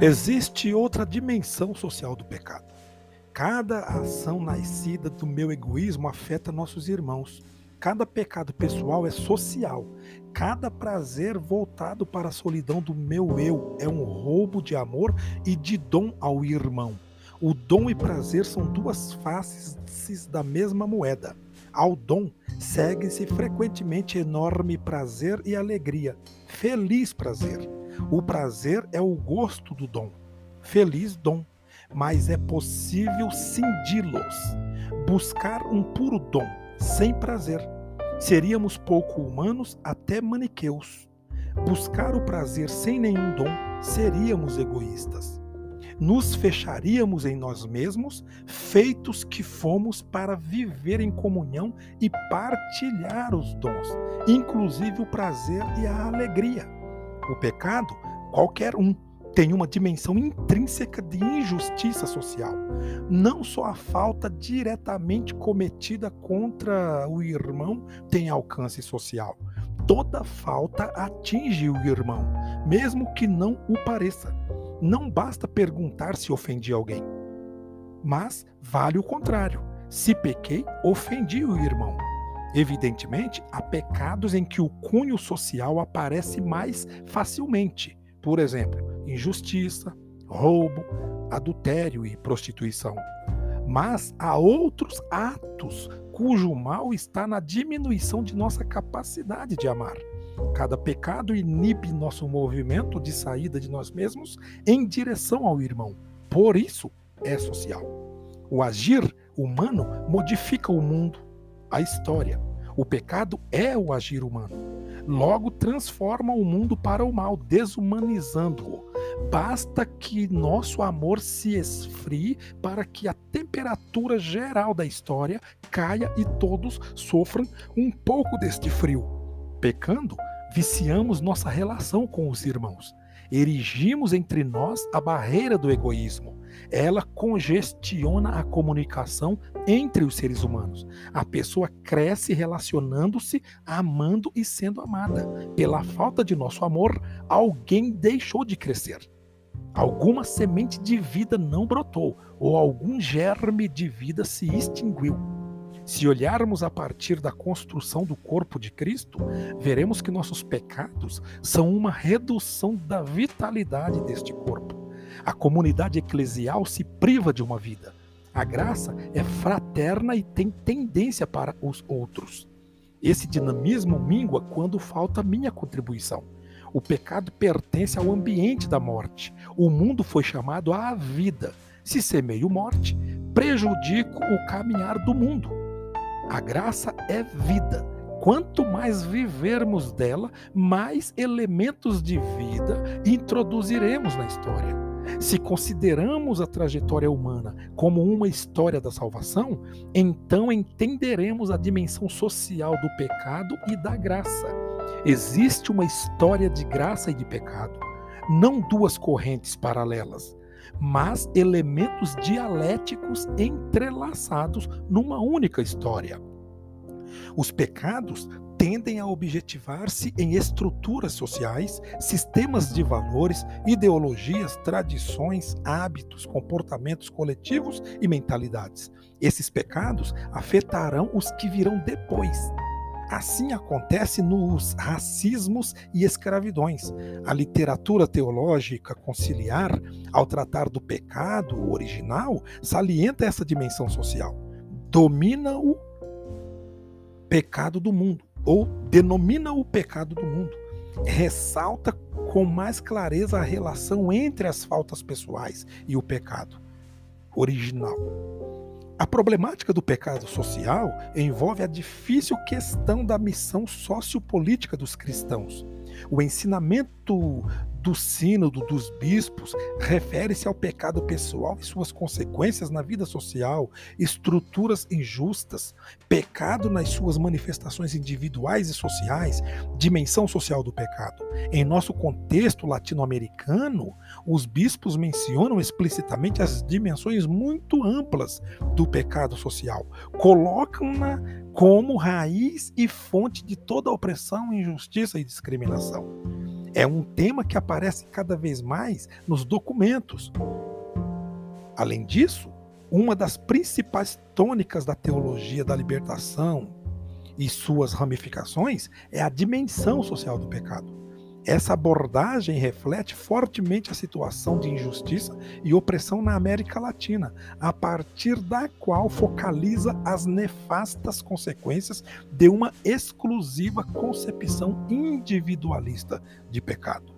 Existe outra dimensão social do pecado. Cada ação nascida do meu egoísmo afeta nossos irmãos. Cada pecado pessoal é social. Cada prazer voltado para a solidão do meu eu é um roubo de amor e de dom ao irmão. O dom e prazer são duas faces da mesma moeda. Ao dom segue-se frequentemente enorme prazer e alegria, feliz prazer. O prazer é o gosto do dom, feliz dom, mas é possível cindi-los, buscar um puro dom, sem prazer. Seríamos pouco humanos, até maniqueus. Buscar o prazer sem nenhum dom, seríamos egoístas nos fecharíamos em nós mesmos, feitos que fomos para viver em comunhão e partilhar os dons, inclusive o prazer e a alegria. O pecado, qualquer um, tem uma dimensão intrínseca de injustiça social. Não só a falta diretamente cometida contra o irmão tem alcance social. Toda falta atinge o irmão, mesmo que não o pareça. Não basta perguntar se ofendi alguém, mas vale o contrário. Se pequei, ofendi o irmão. Evidentemente, há pecados em que o cunho social aparece mais facilmente. Por exemplo, injustiça, roubo, adultério e prostituição. Mas há outros atos cujo mal está na diminuição de nossa capacidade de amar. Cada pecado inibe nosso movimento de saída de nós mesmos em direção ao irmão. Por isso, é social. O agir humano modifica o mundo, a história. O pecado é o agir humano. Logo, transforma o mundo para o mal, desumanizando-o. Basta que nosso amor se esfrie para que a temperatura geral da história caia e todos sofram um pouco deste frio. Pecando, viciamos nossa relação com os irmãos. Erigimos entre nós a barreira do egoísmo. Ela congestiona a comunicação entre os seres humanos. A pessoa cresce relacionando-se, amando e sendo amada. Pela falta de nosso amor, alguém deixou de crescer. Alguma semente de vida não brotou, ou algum germe de vida se extinguiu. Se olharmos a partir da construção do corpo de Cristo, veremos que nossos pecados são uma redução da vitalidade deste corpo. A comunidade eclesial se priva de uma vida. A graça é fraterna e tem tendência para os outros. Esse dinamismo mingua quando falta minha contribuição. O pecado pertence ao ambiente da morte. O mundo foi chamado à vida. Se semeio morte, prejudico o caminhar do mundo. A graça é vida. Quanto mais vivermos dela, mais elementos de vida introduziremos na história. Se consideramos a trajetória humana como uma história da salvação, então entenderemos a dimensão social do pecado e da graça. Existe uma história de graça e de pecado, não duas correntes paralelas mas elementos dialéticos entrelaçados numa única história. Os pecados tendem a objetivar-se em estruturas sociais, sistemas de valores, ideologias, tradições, hábitos, comportamentos coletivos e mentalidades. Esses pecados afetarão os que virão depois, Assim acontece nos racismos e escravidões. A literatura teológica conciliar, ao tratar do pecado original, salienta essa dimensão social. Domina o pecado do mundo, ou denomina o pecado do mundo. Ressalta com mais clareza a relação entre as faltas pessoais e o pecado original. A problemática do pecado social envolve a difícil questão da missão sociopolítica dos cristãos. O ensinamento do sínodo dos bispos refere-se ao pecado pessoal e suas consequências na vida social, estruturas injustas, pecado nas suas manifestações individuais e sociais, dimensão social do pecado. Em nosso contexto latino-americano, os bispos mencionam explicitamente as dimensões muito amplas do pecado social, colocam-na como raiz e fonte de toda opressão, injustiça e discriminação. É um tema que aparece cada vez mais nos documentos. Além disso, uma das principais tônicas da teologia da libertação e suas ramificações é a dimensão social do pecado. Essa abordagem reflete fortemente a situação de injustiça e opressão na América Latina, a partir da qual focaliza as nefastas consequências de uma exclusiva concepção individualista de pecado.